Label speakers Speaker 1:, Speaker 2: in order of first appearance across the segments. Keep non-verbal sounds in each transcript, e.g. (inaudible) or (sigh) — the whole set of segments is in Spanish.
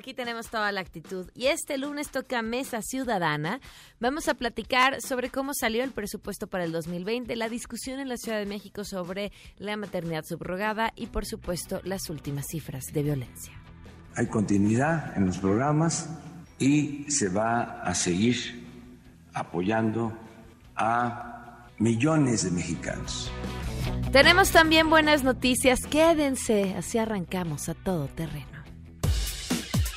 Speaker 1: aquí tenemos toda la actitud. Y este lunes toca Mesa Ciudadana. Vamos a platicar sobre cómo salió el presupuesto para el 2020, la discusión en la Ciudad de México sobre la maternidad subrogada y, por supuesto, las últimas cifras de violencia.
Speaker 2: Hay continuidad en los programas y se va a seguir apoyando a millones de mexicanos.
Speaker 1: Tenemos también buenas noticias. Quédense, así arrancamos a todo terreno.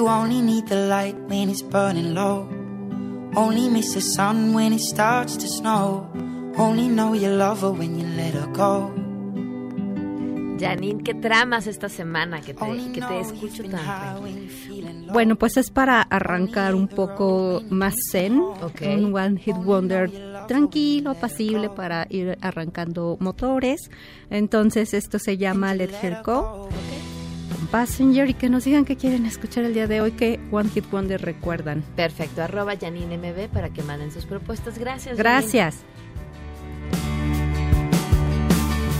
Speaker 3: You only need the light when it's burning low. Only miss the sun when it starts to snow. Only know you love her when you let her go.
Speaker 1: Janine, ¿qué tramas esta semana que te, que te escucho tan tranquila?
Speaker 4: Bueno, pues es para arrancar un poco más zen,
Speaker 1: Ok.
Speaker 4: un One Hit Wonder tranquilo, pasible para ir arrancando motores. Entonces esto se llama Let Her Go, con Passenger y que nos digan qué quieren escuchar el día de hoy, que One Hit Wonder recuerdan.
Speaker 1: Perfecto, arroba Janine MB para que manden sus propuestas. Gracias.
Speaker 4: Gracias.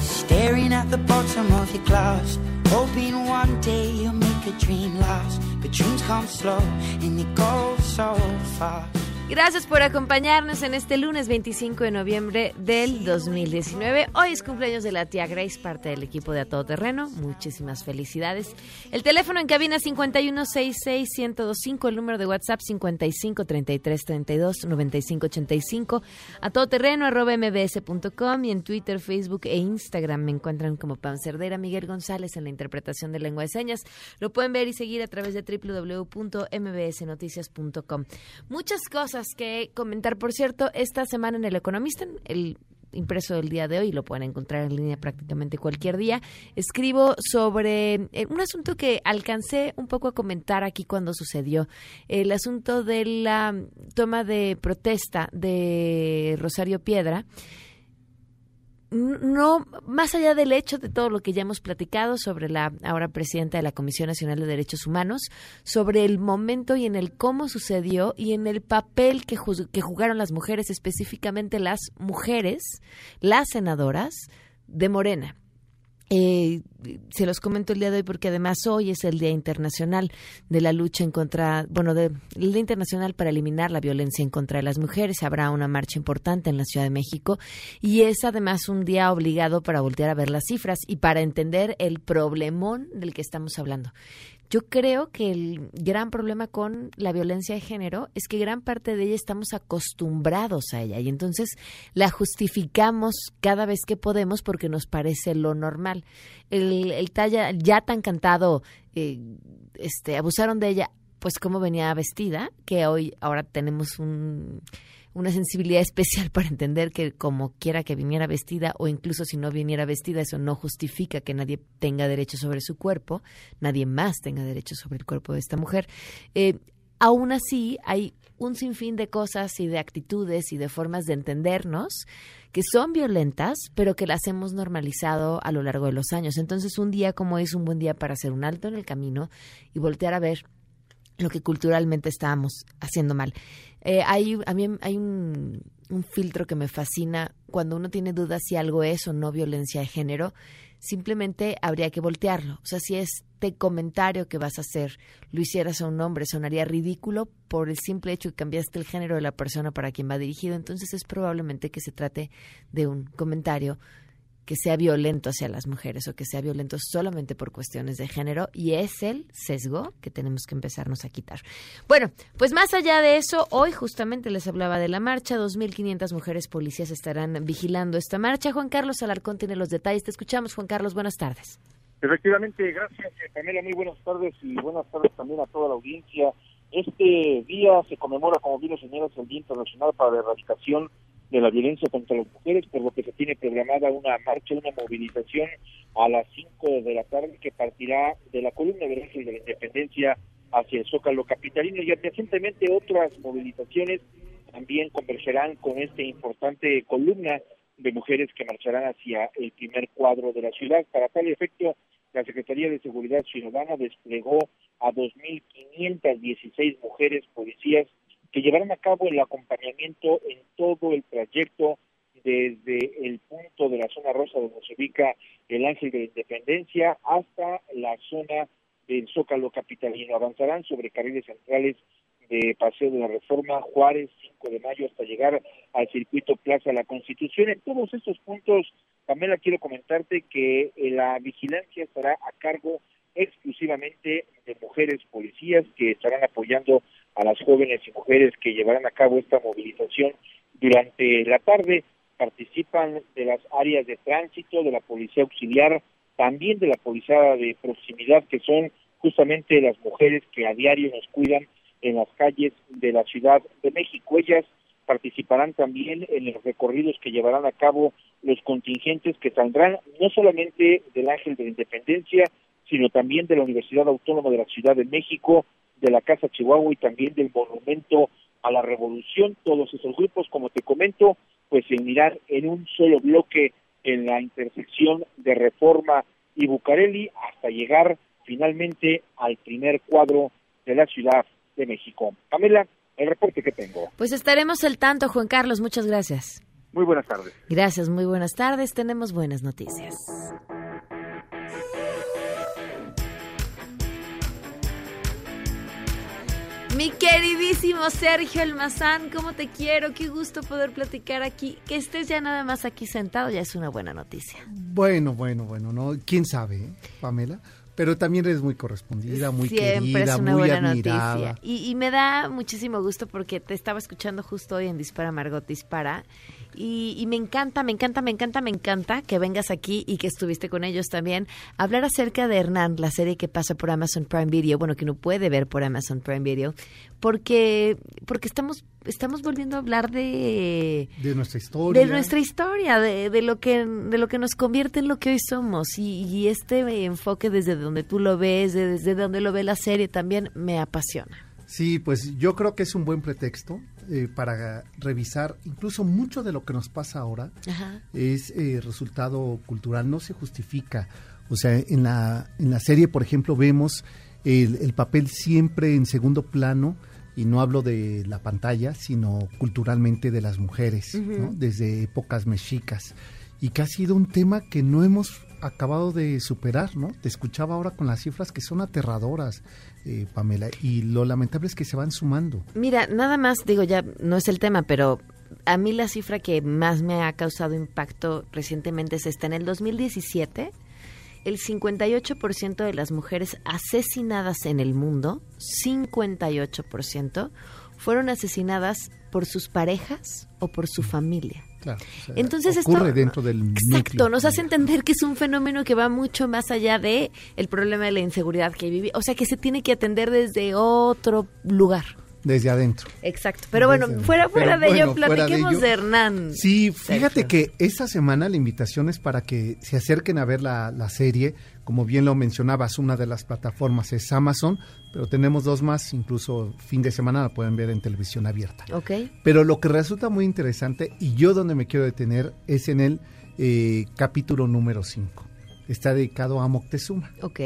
Speaker 3: Staring at the bottom of your glass, hoping one day you'll make a dream last. But dreams come slow and they go so fast.
Speaker 1: Gracias por acompañarnos en este lunes 25 de noviembre del 2019. Hoy es cumpleaños de la tía Grace, parte del equipo de A Todo Terreno. Muchísimas felicidades. El teléfono en cabina 5166125, el número de WhatsApp 5533329585. A Todo Terreno arroba mbs.com y en Twitter, Facebook e Instagram me encuentran como Pam Cerdera, Miguel González en la interpretación de lengua de señas. Lo pueden ver y seguir a través de www.mbsnoticias.com. Muchas cosas que comentar. Por cierto, esta semana en El Economista, el impreso del día de hoy, lo pueden encontrar en línea prácticamente cualquier día, escribo sobre eh, un asunto que alcancé un poco a comentar aquí cuando sucedió, el asunto de la toma de protesta de Rosario Piedra no más allá del hecho de todo lo que ya hemos platicado sobre la ahora presidenta de la Comisión Nacional de Derechos Humanos, sobre el momento y en el cómo sucedió y en el papel que, que jugaron las mujeres, específicamente las mujeres, las senadoras de Morena. Eh, se los comento el día de hoy porque además hoy es el Día Internacional de la lucha en contra, bueno, de, el Día Internacional para eliminar la violencia en contra de las mujeres. Habrá una marcha importante en la Ciudad de México y es además un día obligado para voltear a ver las cifras y para entender el problemón del que estamos hablando. Yo creo que el gran problema con la violencia de género es que gran parte de ella estamos acostumbrados a ella y entonces la justificamos cada vez que podemos porque nos parece lo normal. El, el talla ya tan cantado, eh, este, abusaron de ella, pues cómo venía vestida, que hoy ahora tenemos un una sensibilidad especial para entender que como quiera que viniera vestida o incluso si no viniera vestida, eso no justifica que nadie tenga derecho sobre su cuerpo, nadie más tenga derecho sobre el cuerpo de esta mujer. Eh, aún así, hay un sinfín de cosas y de actitudes y de formas de entendernos que son violentas, pero que las hemos normalizado a lo largo de los años. Entonces, un día como es un buen día para hacer un alto en el camino y voltear a ver lo que culturalmente estábamos haciendo mal. Eh, hay, a mí hay un, un filtro que me fascina cuando uno tiene dudas si algo es o no violencia de género. Simplemente habría que voltearlo. O sea, si este comentario que vas a hacer lo hicieras a un hombre, sonaría ridículo por el simple hecho que cambiaste el género de la persona para quien va dirigido. Entonces es probablemente que se trate de un comentario que sea violento hacia las mujeres o que sea violento solamente por cuestiones de género y es el sesgo que tenemos que empezarnos a quitar. Bueno, pues más allá de eso, hoy justamente les hablaba de la marcha, 2.500 mujeres policías estarán vigilando esta marcha. Juan Carlos Alarcón tiene los detalles. Te escuchamos, Juan Carlos, buenas tardes.
Speaker 5: Efectivamente, gracias Pamela, muy buenas tardes y buenas tardes también a toda la audiencia. Este día se conmemora, como bien señalas, el Día Internacional para la Erradicación de la violencia contra las mujeres, por lo que se tiene programada una marcha, una movilización a las 5 de la tarde que partirá de la columna de la Independencia hacia el Zócalo Capitalino y adyacente otras movilizaciones también convergerán con esta importante columna de mujeres que marcharán hacia el primer cuadro de la ciudad. Para tal efecto, la Secretaría de Seguridad Ciudadana desplegó a 2.516 mujeres policías que llevarán a cabo el acompañamiento en todo el trayecto desde el punto de la zona rosa donde se ubica el Ángel de la Independencia hasta la zona del Zócalo Capitalino. Avanzarán sobre carriles centrales de Paseo de la Reforma, Juárez, 5 de mayo, hasta llegar al circuito Plaza La Constitución. En todos estos puntos, Pamela, quiero comentarte que eh, la vigilancia estará a cargo exclusivamente de mujeres policías que estarán apoyando a las jóvenes y mujeres que llevarán a cabo esta movilización durante la tarde. Participan de las áreas de tránsito, de la policía auxiliar, también de la policía de proximidad, que son justamente las mujeres que a diario nos cuidan en las calles de la Ciudad de México. Ellas participarán también en los recorridos que llevarán a cabo los contingentes que saldrán no solamente del Ángel de la Independencia, sino también de la Universidad Autónoma de la Ciudad de México, de la Casa Chihuahua y también del Monumento a la Revolución. Todos esos grupos, como te comento, pues se unirán en un solo bloque en la intersección de Reforma y Bucareli hasta llegar finalmente al primer cuadro de la Ciudad de México. Pamela, el reporte que tengo.
Speaker 1: Pues estaremos al tanto, Juan Carlos. Muchas gracias.
Speaker 5: Muy buenas tardes.
Speaker 1: Gracias, muy buenas tardes. Tenemos buenas noticias. Mi queridísimo Sergio Almazán, ¿cómo te quiero? Qué gusto poder platicar aquí. Que estés ya nada más aquí sentado ya es una buena noticia.
Speaker 6: Bueno, bueno, bueno, ¿no? ¿Quién sabe, eh, Pamela? Pero también eres muy correspondida, muy Siempre querida, es una muy buena admirada. Noticia.
Speaker 1: Y, y, me da muchísimo gusto porque te estaba escuchando justo hoy en Dispara Margot Dispara y, me encanta, me encanta, me encanta, me encanta que vengas aquí y que estuviste con ellos también. Hablar acerca de Hernán, la serie que pasa por Amazon Prime Video, bueno, que uno puede ver por Amazon Prime Video, porque, porque estamos, estamos volviendo a hablar de...
Speaker 6: De nuestra historia.
Speaker 1: De nuestra historia, de, de, lo, que, de lo que nos convierte en lo que hoy somos. Y, y este enfoque desde donde tú lo ves, desde donde lo ve la serie, también me apasiona.
Speaker 6: Sí, pues yo creo que es un buen pretexto eh, para revisar incluso mucho de lo que nos pasa ahora es eh, resultado cultural, no se justifica. O sea, en la, en la serie, por ejemplo, vemos el, papel siempre en segundo plano, y no hablo de la pantalla, sino culturalmente de las mujeres, desde épocas mexicas, y que ha sido un tema que no hemos acabado de superar, ¿no? Te escuchaba ahora con las cifras que son aterradoras, eh, Pamela, y lo lamentable es que se van sumando.
Speaker 1: Mira, nada más, digo, ya no es el tema, pero a mí la cifra que más me ha causado impacto recientemente es esta. En el 2017, el 58% de las mujeres asesinadas en el mundo, 58%, fueron asesinadas por sus parejas o por su familia.
Speaker 6: Claro, Entonces ocurre dentro del
Speaker 1: exacto, nos hace entender que es un fenómeno que va mucho más allá de el problema de la inseguridad que vive, o sea que se tiene que atender desde otro lugar.
Speaker 6: Desde adentro.
Speaker 1: Exacto. Pero bueno, fuera, fuera de ello, platiquemos de, Hernán.
Speaker 6: Sí, fíjate que esta semana la invitación es para que se acerquen a ver la, la serie. Como bien lo mencionabas, una de las plataformas es Amazon, pero tenemos dos más, incluso fin de semana la pueden ver en televisión abierta.
Speaker 1: Ok.
Speaker 6: Pero lo que resulta muy interesante, y yo donde me quiero detener, es en el eh, capítulo número 5. Está dedicado a Moctezuma.
Speaker 1: Ok.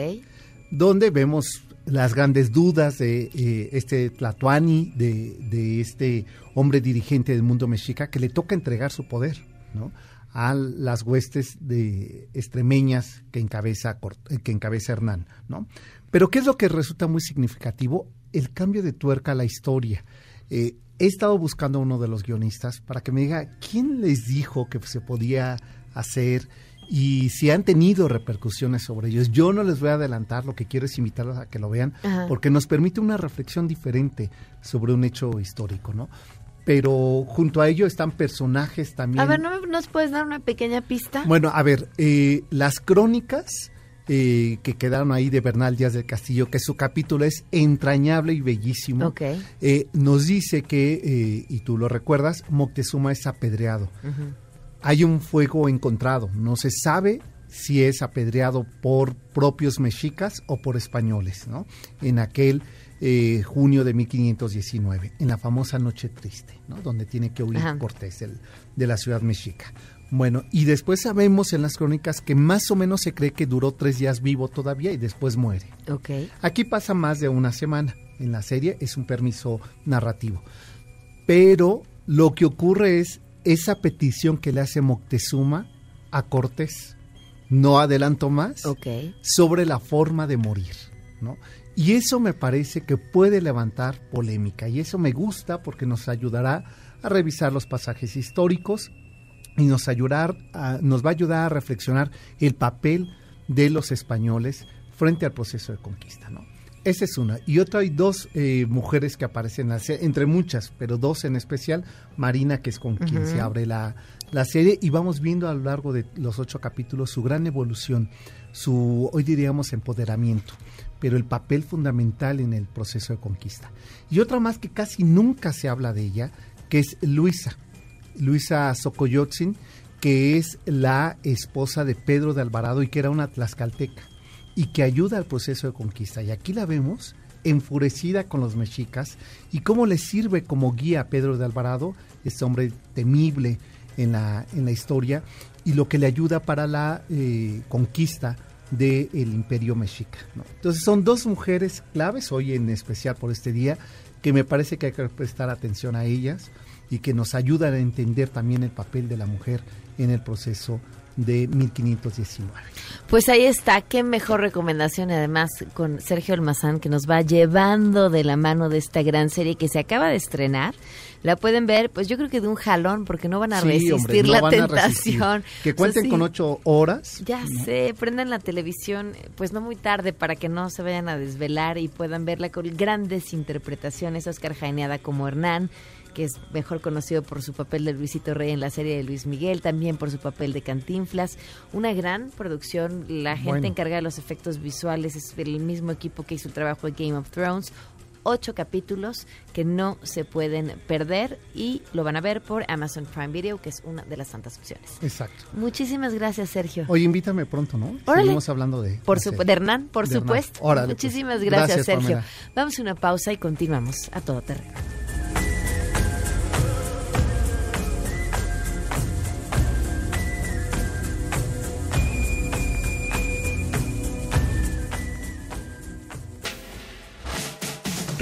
Speaker 6: Donde vemos las grandes dudas de eh, este Tlatuani, de, este hombre dirigente del mundo mexica, que le toca entregar su poder, ¿no? a las huestes de extremeñas que encabeza, que encabeza Hernán, ¿no? Pero ¿qué es lo que resulta muy significativo? El cambio de tuerca a la historia. Eh, he estado buscando a uno de los guionistas para que me diga quién les dijo que se podía hacer y si han tenido repercusiones sobre ellos. Yo no les voy a adelantar, lo que quiero es invitarlos a que lo vean, porque nos permite una reflexión diferente sobre un hecho histórico, ¿no? Pero junto a ello están personajes también.
Speaker 1: A ver, ¿no nos puedes dar una pequeña pista?
Speaker 6: Bueno, a ver, eh, las crónicas eh, que quedaron ahí de Bernal Díaz del Castillo, que su capítulo es entrañable y bellísimo, eh, nos dice que, y tú lo recuerdas, Moctezuma es apedreado hay un fuego encontrado. No se sabe si es apedreado por propios mexicas o por españoles, ¿no? En aquel eh, junio de 1519, en la famosa Noche Triste, ¿no? Donde tiene que huir Cortés de la ciudad mexica. Bueno, y después sabemos en las crónicas que más o menos se cree que duró tres días vivo todavía y después muere.
Speaker 1: Okay.
Speaker 6: Aquí pasa más de una semana. En la serie es un permiso narrativo. Pero lo que ocurre es esa petición que le hace Moctezuma a Cortés. No adelanto más sobre la forma de morir, ¿no? Y eso me parece que puede levantar polémica y eso me gusta porque nos ayudará a revisar los pasajes históricos y nos, ayudar nos va a ayudar a reflexionar el papel de los españoles frente al proceso de conquista, ¿no? Esa es una. Y otra, hay dos eh, mujeres que aparecen, entre muchas, pero dos en especial. Marina, que es con quien se abre la, la, serie, y vamos viendo a lo largo de los ocho capítulos su gran evolución, su, hoy diríamos, empoderamiento, pero el papel fundamental en el proceso de conquista. Y otra más que casi nunca se habla de ella, que es Luisa, Luisa Socoyotzin, que es la esposa de Pedro de Alvarado y que era una tlaxcalteca y que ayuda al proceso de conquista. Y aquí la vemos enfurecida con los mexicas y cómo le sirve como guía a Pedro de Alvarado, este hombre temible en la, en la historia, y lo que le ayuda para la eh, conquista del imperio mexica. Entonces son dos mujeres claves, hoy en especial por este día, que me parece que hay que prestar atención a ellas y que nos ayudan a entender también el papel de la mujer en el proceso de 1519.
Speaker 1: Pues ahí está, qué mejor recomendación además con Sergio Almazán que nos va llevando de la mano de esta gran serie que se acaba de estrenar. La pueden ver, pues yo creo que de un jalón, porque no van a resistir la tentación.
Speaker 6: Que cuenten con ocho horas.
Speaker 1: Ya sé, prendan la televisión, pues no muy tarde, para que no se vayan a desvelar y puedan verla con grandes interpretaciones. Oscar Jaeneada como Hernán, que es mejor conocido por su papel de Luisito Rey en la serie de Luis Miguel, también por su papel de Cantinflas. Una gran producción, la gente encargada de los efectos visuales es el mismo equipo que hizo el trabajo de Game of Thrones. Ocho capítulos que no se pueden perder y lo van a ver por Amazon Prime Video, que es una de las tantas opciones.
Speaker 6: Exacto.
Speaker 1: Muchísimas gracias, Sergio.
Speaker 6: Oye, invítame pronto, ¿no? Seguimos hablando de...
Speaker 1: Por su, de Hernán, por supuesto. Pues. Muchísimas gracias, Sergio. Vamos a una pausa y continuamos a todo terreno.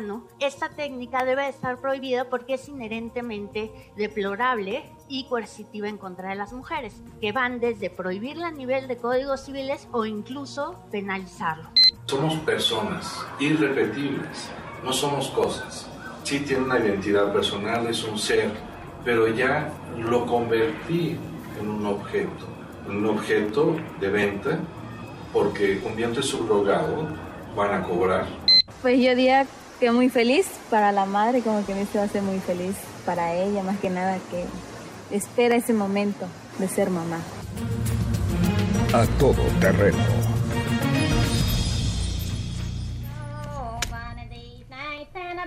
Speaker 7: Plano, esta técnica debe estar prohibida porque es inherentemente deplorable y coercitiva en contra de las mujeres, que van desde prohibirla a nivel de códigos civiles o incluso penalizarlo.
Speaker 8: Somos personas irrepetibles, no somos cosas. Sí tiene una identidad personal, es un ser, pero ya lo convertí en un objeto, en un objeto de venta, porque un vientre subrogado van a cobrar.
Speaker 9: Pues yo diría que muy feliz para la madre, como que me hizo hace muy feliz para ella, más que nada que espera ese momento de ser mamá.
Speaker 10: A todo terreno.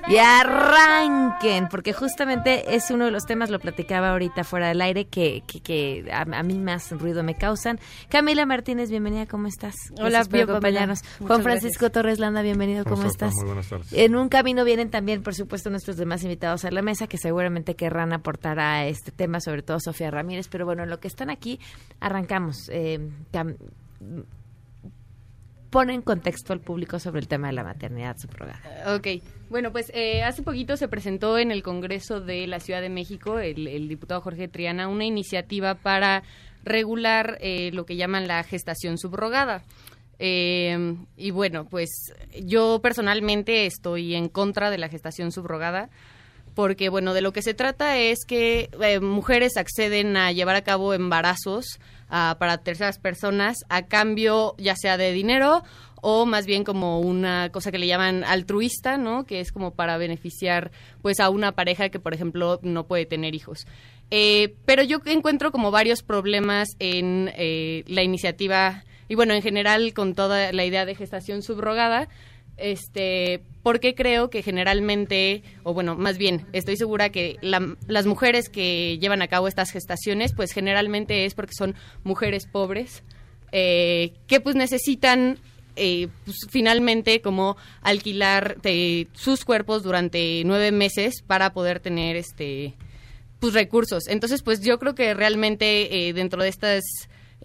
Speaker 1: Y arranquen, porque justamente es uno de los temas, lo platicaba ahorita fuera del aire, que, que, a, mí más ruido me causan. Camila Martínez, bienvenida, ¿cómo estás?
Speaker 11: Hola, por acompañarnos.
Speaker 1: Juan Francisco Torres Landa, bienvenido, ¿cómo, estás?
Speaker 12: Muy buenas tardes.
Speaker 1: En un camino vienen también, por supuesto, nuestros demás invitados a la mesa, que seguramente querrán aportar a este tema, sobre todo Sofía Ramírez, pero bueno, en lo que están aquí, arrancamos. Eh, pone en contexto al público sobre el tema de la maternidad subrogada.
Speaker 11: Ok, bueno, pues eh, hace poquito se presentó en el Congreso de la Ciudad de México, el, diputado Jorge Triana, una iniciativa para regular eh, lo que llaman la gestación subrogada. Eh, y bueno, pues yo personalmente estoy en contra de la gestación subrogada porque bueno, de lo que se trata es que mujeres acceden a llevar a cabo embarazos para terceras personas a cambio ya sea de dinero o más bien como una cosa que le llaman altruista, ¿no? Que es como para beneficiar pues a una pareja que por ejemplo no puede tener hijos. Eh, pero yo encuentro como varios problemas en eh, la iniciativa y bueno, en general con toda la idea de gestación subrogada, este, porque creo que generalmente, o bueno, más bien, estoy segura que las mujeres que llevan a cabo estas gestaciones, pues generalmente es porque son mujeres pobres, eh, que pues necesitan eh, pues, finalmente como alquilar sus cuerpos durante nueve meses para poder tener este pues recursos. Entonces, pues yo creo que realmente eh, dentro de estas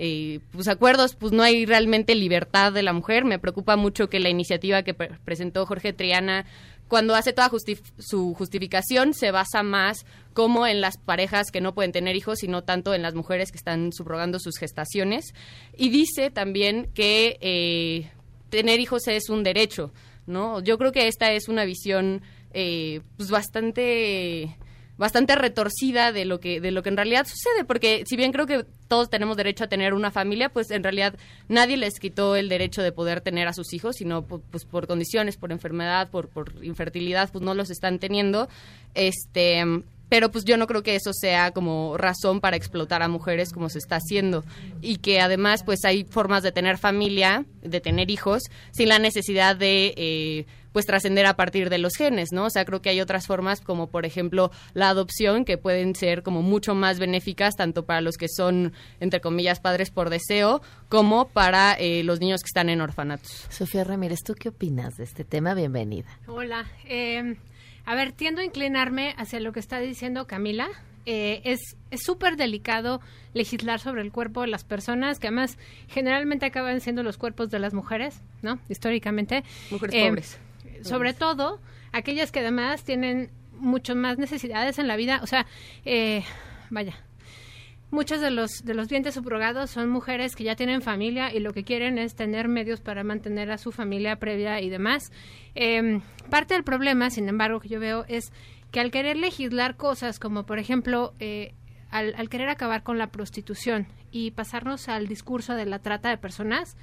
Speaker 11: eh, pues acuerdos, pues no hay realmente libertad de la mujer. Me preocupa mucho que la iniciativa que presentó Jorge Triana cuando hace toda su justificación se basa más como en las parejas que no pueden tener hijos, sino tanto en las mujeres que están subrogando sus gestaciones. Y dice también que eh, tener hijos es un derecho, ¿no? Yo creo que esta es una visión eh, pues bastante bastante retorcida de lo que de lo que en realidad sucede porque si bien creo que todos tenemos derecho a tener una familia pues en realidad nadie les quitó el derecho de poder tener a sus hijos sino pues por condiciones por enfermedad por por infertilidad pues no los están teniendo. Este pero pues yo no creo que eso sea como razón para explotar a mujeres como se está haciendo y que además pues hay formas de tener familia, de tener hijos sin la necesidad de eh, pues trascender a partir de los genes, ¿no? O sea, creo que hay otras formas como por ejemplo la adopción que pueden ser como mucho más benéficas tanto para los que son entre comillas padres por deseo como para eh, los niños que están en orfanatos.
Speaker 1: Sofía Ramírez, ¿tú qué opinas de este tema? Bienvenida.
Speaker 13: Hola. Eh, a ver, tiendo a inclinarme hacia lo que está diciendo Camila. Eh, es súper delicado legislar sobre el cuerpo de las personas, que además generalmente acaban siendo los cuerpos de las mujeres, ¿no? Históricamente.
Speaker 11: Mujeres eh, pobres.
Speaker 13: Sobre todo aquellas que además tienen mucho más necesidades en la vida. O sea, eh, vaya, Muchos de los, de los vientres subrogados son mujeres que ya tienen familia y lo que quieren es tener medios para mantener a su familia previa y demás. Em, parte del problema, sin embargo, que yo veo es que al querer legislar cosas como, por ejemplo, eh, al, al, querer acabar con la prostitución y pasarnos al discurso de la trata de personas,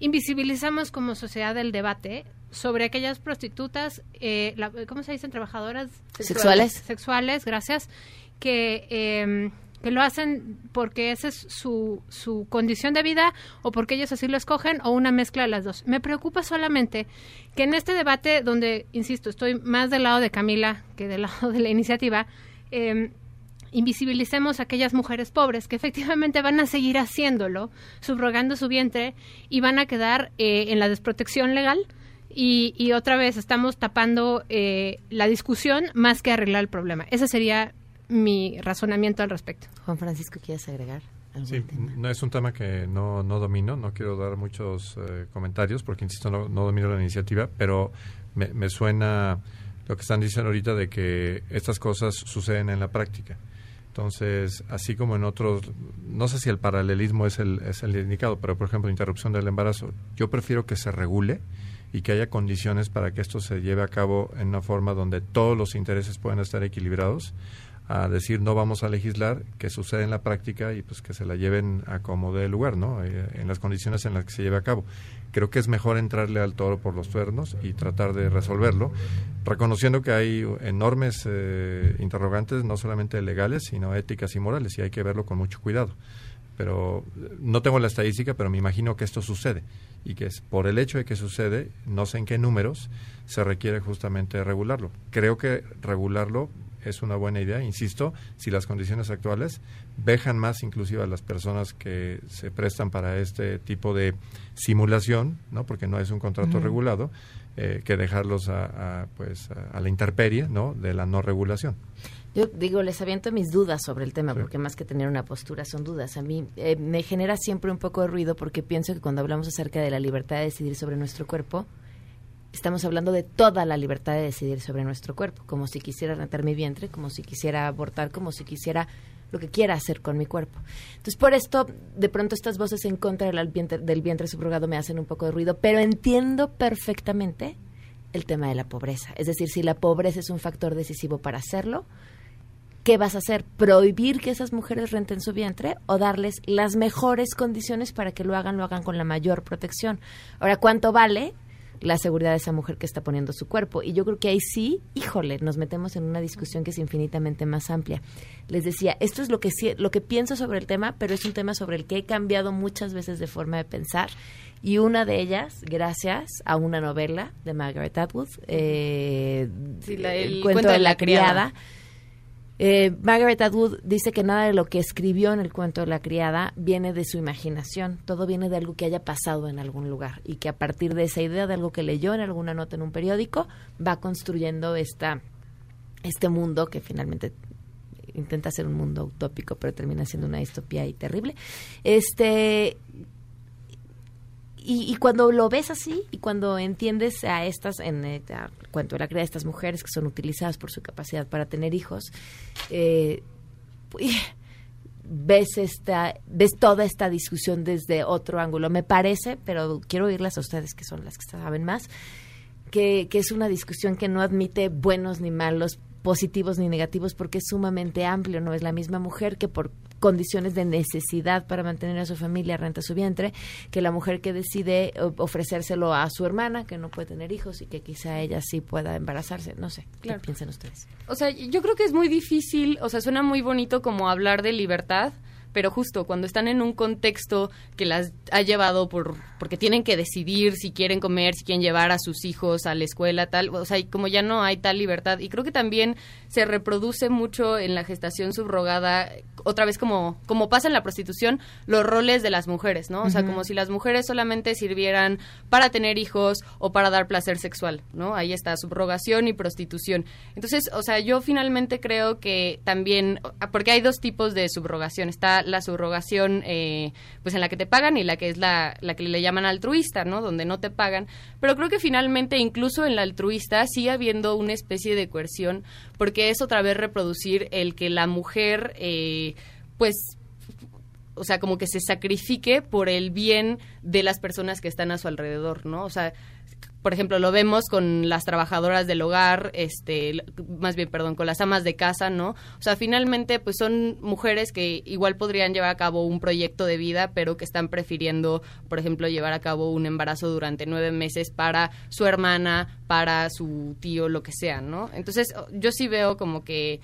Speaker 13: invisibilizamos como sociedad el debate sobre aquellas prostitutas, eh, ¿cómo se dicen? Trabajadoras
Speaker 1: sexuales.
Speaker 13: Sexuales, gracias, que eh, que lo hacen porque esa es su, su condición de vida o porque ellos así lo escogen o una mezcla de las dos. Me preocupa solamente que en este debate donde, insisto, estoy más del lado de Camila que del lado de la iniciativa, eh, invisibilicemos a aquellas mujeres pobres que efectivamente van a seguir haciéndolo, subrogando su vientre y van a quedar eh, en la desprotección legal. Y, y, otra vez estamos tapando eh, la discusión más que arreglar el problema. Esa sería mi razonamiento al respecto.
Speaker 1: Juan Francisco, ¿quieres agregar?
Speaker 12: Sí, no es un tema que no, no domino, no quiero dar muchos eh, comentarios porque, insisto, no, no, domino la iniciativa, pero me, me, suena lo que están diciendo ahorita de que estas cosas suceden en la práctica. Entonces, así como en otros, no sé si el paralelismo es el, es el indicado, pero por ejemplo, interrupción del embarazo, yo prefiero que se regule y que haya condiciones para que esto se lleve a cabo en una forma donde todos los intereses puedan estar equilibrados a decir no vamos a legislar, que sucede en la práctica y pues que se la lleven a como de lugar, ¿no? Eh, en las condiciones en las que se lleve a cabo. Creo que es mejor entrarle al toro por los cuernos y tratar de resolverlo, reconociendo que hay enormes eh, interrogantes, no solamente legales, sino éticas y morales, y hay que verlo con mucho cuidado. pero no tengo la estadística, pero me imagino que esto sucede y que es por el hecho de que sucede, no sé en qué números, se requiere justamente regularlo. Creo que regularlo es una buena idea, insisto, si las condiciones actuales dejan más inclusive a las personas que se prestan para este tipo de simulación, ¿no? porque no es un contrato regulado, eh, que dejarlos a, pues, a, la intemperie ¿no? de la no regulación.
Speaker 1: Yo digo, les aviento mis dudas sobre el tema, porque más que tener una postura son dudas. A mí eh, me genera siempre un poco de ruido porque pienso que cuando hablamos acerca de la libertad de decidir sobre nuestro cuerpo, estamos hablando de toda la libertad de decidir sobre nuestro cuerpo, como si quisiera rentar mi vientre, como si quisiera abortar, como si quisiera lo que quiera hacer con mi cuerpo. Entonces, por esto, de pronto estas voces en contra del vientre, del vientre subrogado me hacen un poco de ruido, pero entiendo perfectamente el tema de la pobreza. Es decir, si la pobreza es un factor decisivo para hacerlo, ¿qué vas a hacer? ¿Prohibir que esas mujeres renten su vientre o darles las mejores condiciones para que lo hagan, lo hagan con la mayor protección? Ahora, ¿cuánto vale la seguridad de esa mujer que está poniendo su cuerpo. Y yo creo que ahí sí, híjole, nos metemos en una discusión que es infinitamente más amplia. Les decía, esto es lo que, lo que pienso sobre el tema, pero es un tema sobre el que he cambiado muchas veces de forma de pensar. Y una de ellas, gracias a una novela de Margaret Atwood, eh, el, cuento, de la, criada eh, Margaret Atwood dice que nada de lo que escribió en el cuento de la criada viene de su imaginación, todo viene de algo que haya pasado en algún lugar y que a partir de esa idea de algo que leyó en alguna nota en un periódico va construyendo esta, este mundo que finalmente intenta ser un mundo utópico pero termina siendo una distopía y terrible. Este y, cuando lo ves así y cuando entiendes a estas, en eh, cuento de la crea de estas mujeres que son utilizadas por su capacidad para tener hijos, eh, pues, ves esta, ves toda esta discusión desde otro ángulo. Me parece, pero quiero oírlas a ustedes que son las que saben más, que, que es una discusión que no admite buenos ni malos, positivos ni negativos porque es sumamente amplio, no es la misma mujer que por condiciones de necesidad para mantener a su familia renta su vientre que la mujer que decide ofrecérselo a su hermana que no puede tener hijos y que quizá ella sí pueda embarazarse, no sé, ¿qué piensan ustedes?
Speaker 11: O sea, yo creo que es muy difícil, o sea, suena muy bonito como hablar de libertad, pero justo cuando están en un contexto que las ha llevado por porque tienen que decidir si quieren comer, si quieren llevar a sus hijos a la escuela, tal, o sea, como ya no hay tal libertad y creo que también se reproduce mucho en la gestación subrogada, otra vez como como pasa en la prostitución, los roles de las mujeres, ¿no? O sea, como si las mujeres solamente sirvieran para tener hijos o para dar placer sexual, ¿no? Ahí está subrogación y prostitución. Entonces, o sea, yo finalmente creo que también porque hay dos tipos de subrogación, está la subrogación eh, pues en la que te pagan y la que es la, la que le llaman altruista, ¿no? Donde no te pagan. Pero creo que finalmente incluso en la altruista sigue habiendo una especie de coerción porque es otra vez reproducir el que la mujer eh, pues o sea, como que se sacrifique por el bien de las personas que están a su alrededor, ¿no? O sea, por ejemplo, lo vemos con las trabajadoras del hogar, este, más bien, perdón, con las amas de casa, ¿no? O sea, finalmente, pues son mujeres que igual podrían llevar a cabo un proyecto de vida, pero que están prefiriendo, por ejemplo, llevar a cabo un embarazo durante nueve meses para su hermana, para su tío, lo que sea, ¿no? Entonces, yo sí veo como que,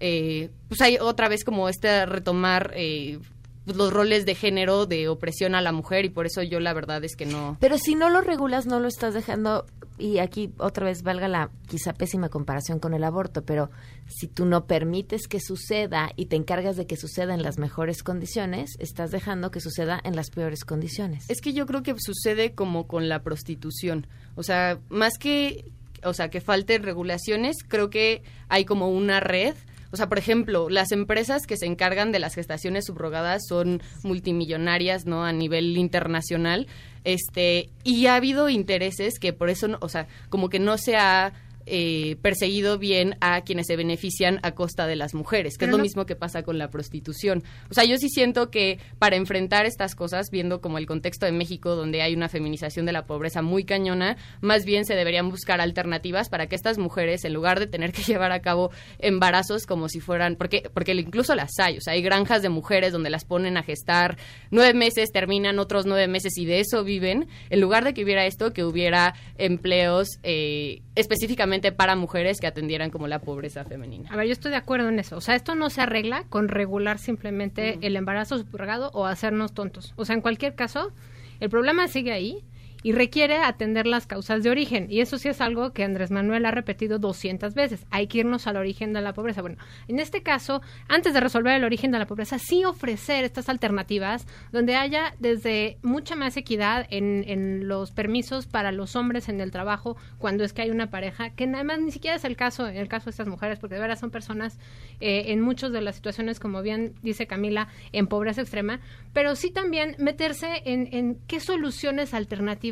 Speaker 11: eh, pues hay otra vez como este retomar eh, los roles de género de opresión a la mujer y por eso yo la verdad es que no.
Speaker 1: Pero si no lo regulas, no lo estás dejando, y aquí otra vez valga la quizá pésima comparación con el aborto, pero si tú no permites que suceda y te encargas de que suceda en las mejores condiciones, estás dejando que suceda en las peores condiciones.
Speaker 11: Es que yo creo que sucede como con la prostitución. O sea, más que, o sea, que falten regulaciones, creo que hay como una red o sea, por ejemplo, las empresas que se encargan de las gestaciones subrogadas son multimillonarias, ¿no? A nivel internacional. Este, y ha habido intereses que por eso, o sea, como que no se ha eh, perseguido bien a quienes se benefician a costa de las mujeres, que es lo mismo que pasa con la prostitución. O sea, yo sí siento que para enfrentar estas cosas, viendo como el contexto de México, donde hay una feminización de la pobreza muy cañona, más bien se deberían buscar alternativas para que estas mujeres, en lugar de tener que (laughs) llevar a cabo embarazos como si fueran, porque, porque incluso las hay, o sea, hay granjas de mujeres donde las ponen a gestar nueve meses, terminan otros nueve meses y de eso viven, en lugar de que hubiera esto, que hubiera empleos eh, específicamente para mujeres que atendieran como la pobreza femenina.
Speaker 13: A ver, yo estoy de acuerdo en eso. O sea, esto no se arregla con regular simplemente el embarazo subrogado o hacernos tontos. O sea, en cualquier caso, el problema sigue ahí y requiere atender las causas de origen. Y eso sí es algo que Andrés Manuel ha repetido 200 veces. Hay que irnos al origen de la pobreza. Bueno, en este caso, antes de resolver el origen de la pobreza, sí ofrecer estas alternativas donde haya desde mucha más equidad en, en los permisos para los hombres en el trabajo cuando es que hay una pareja, que nada más ni siquiera es el caso, en el caso de estas mujeres, porque de verdad son personas eh, en muchas de las situaciones, como bien dice Camila, en pobreza extrema, pero sí también meterse en, en qué soluciones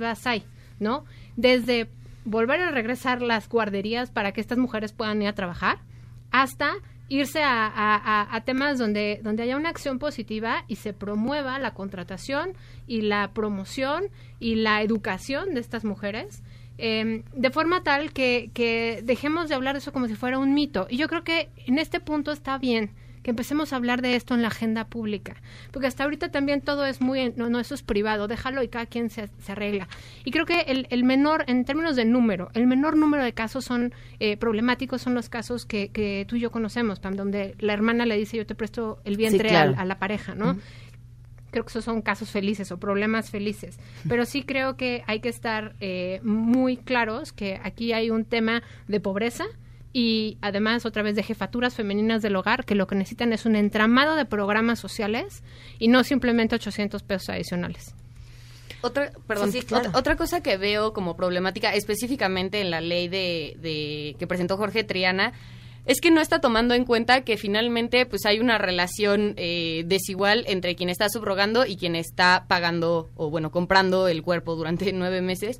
Speaker 13: alternativas hay, ¿no? Desde volver a regresar las guarderías para que estas mujeres puedan ir a trabajar, hasta irse a, temas donde, donde haya una acción positiva y se promueva la contratación y la promoción y la educación de estas mujeres. Em, de forma tal que, que dejemos de hablar de eso como si fuera un mito. Y yo creo que en este punto está bien que empecemos a hablar de esto en la agenda pública, porque hasta ahorita también todo es muy, no, no, eso es privado, déjalo y cada quien se, se arregla. Y creo que el, el, menor, en términos de número, el menor número de casos son eh, problemáticos, son los casos que, que tú y yo conocemos, Pam, donde la hermana le dice yo te presto el vientre a, la pareja, ¿no? creo que esos son casos felices o problemas felices. Pero sí creo que hay que estar eh, muy claros que aquí hay un tema de pobreza, y además otra vez de jefaturas femeninas del hogar que lo que necesitan es un entramado de programas sociales y no simplemente 800 pesos adicionales.
Speaker 11: Otra, perdón, otra, cosa que veo como problemática específicamente en la ley de, que presentó Jorge Triana es que no está tomando en cuenta que finalmente pues hay una relación eh, desigual entre quien está subrogando y quien está pagando o bueno comprando el cuerpo durante (laughs) nueve meses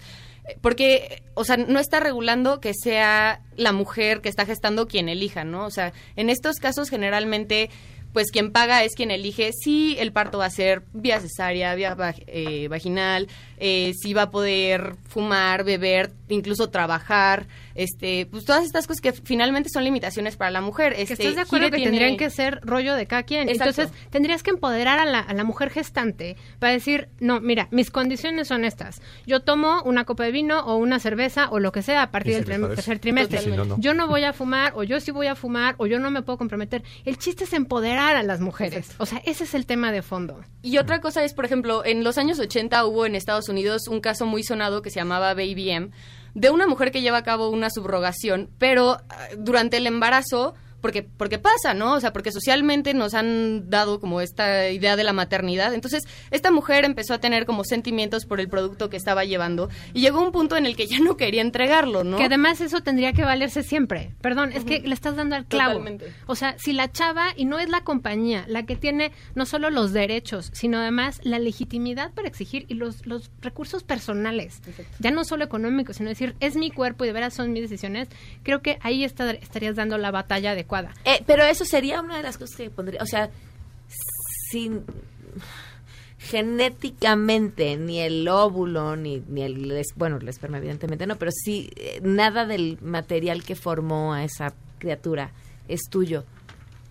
Speaker 11: porque, o sea, no está regulando que sea la mujer que está gestando quien elija, ¿no? O sea, en estos casos generalmente pues quien paga es quien elige si el parto va a ser vía cesárea, vía eh, vaginal, eh, si va a poder fumar, beber, incluso trabajar, este, pues todas estas cosas que finalmente son limitaciones para la mujer. Este,
Speaker 13: ¿Estás de acuerdo que tendrían que ser rollo de cada quien? Entonces, tendrías que empoderar a la, a la mujer gestante para decir, no, mira, mis condiciones son estas. Yo tomo una copa de vino o una cerveza o lo que sea a partir del tercer trimestre. Yo no voy a fumar o yo sí voy a fumar o yo no me puedo comprometer. El chiste es empoderar a las mujeres. O sea, ese es el tema de fondo.
Speaker 11: Y otra cosa es, por ejemplo, en los años 80 hubo en Estados Unidos un caso muy sonado que se llamaba Baby M de una mujer que lleva a cabo una subrogación, pero ah, durante el embarazo porque, porque pasa, ¿no? O sea, porque socialmente nos han dado como esta idea de la maternidad. Entonces, esta mujer empezó a tener como sentimientos por el producto que estaba llevando y llegó un punto en el que ya no quería entregarlo, ¿no?
Speaker 13: Que además eso tendría que valerse siempre. Perdón, es que le estás dando al clavo.
Speaker 11: Totalmente.
Speaker 13: O sea, si la chava, y no es la compañía, la que tiene no solo los derechos, sino además la legitimidad para exigir y los, los recursos personales, ya no solo económicos, sino decir, es mi cuerpo y de veras son mis decisiones, creo que ahí estarías dando la batalla de
Speaker 1: eh, pero eso sería una de las cosas que pondría, o sea, sin genéticamente ni el óvulo ni, ni el bueno el esperma evidentemente no pero sí eh, nada del material que formó a esa criatura es tuyo.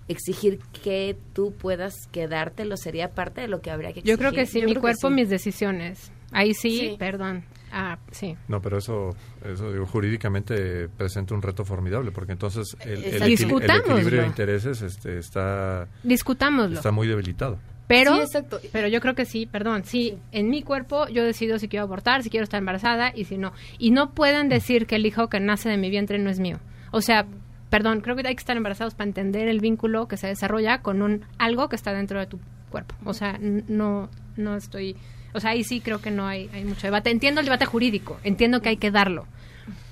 Speaker 1: Exigir que tú puedas quedártelo sería parte de lo que habría que exigir.
Speaker 13: yo creo que sí mi cuerpo mis decisiones. Ahí sí. perdón Ah, sí.
Speaker 12: No, pero eso, eso digo, jurídicamente presenta un reto formidable, porque entonces el, el,
Speaker 13: equilibrio
Speaker 12: de intereses este, está,
Speaker 13: Discutámoslo.
Speaker 12: está muy debilitado.
Speaker 13: Pero, pero yo creo que sí, perdón, sí, en mi cuerpo yo decido si quiero abortar, si quiero estar embarazada y si no. Y no pueden decir que el hijo que nace de mi vientre no es mío. O sea, perdón, creo que hay que estar embarazados para entender el vínculo que se desarrolla con un algo que está dentro de tu cuerpo. O sea, no, no estoy o sea, ahí sí creo que no hay, hay mucho debate. Entiendo el debate jurídico, entiendo que hay que darlo.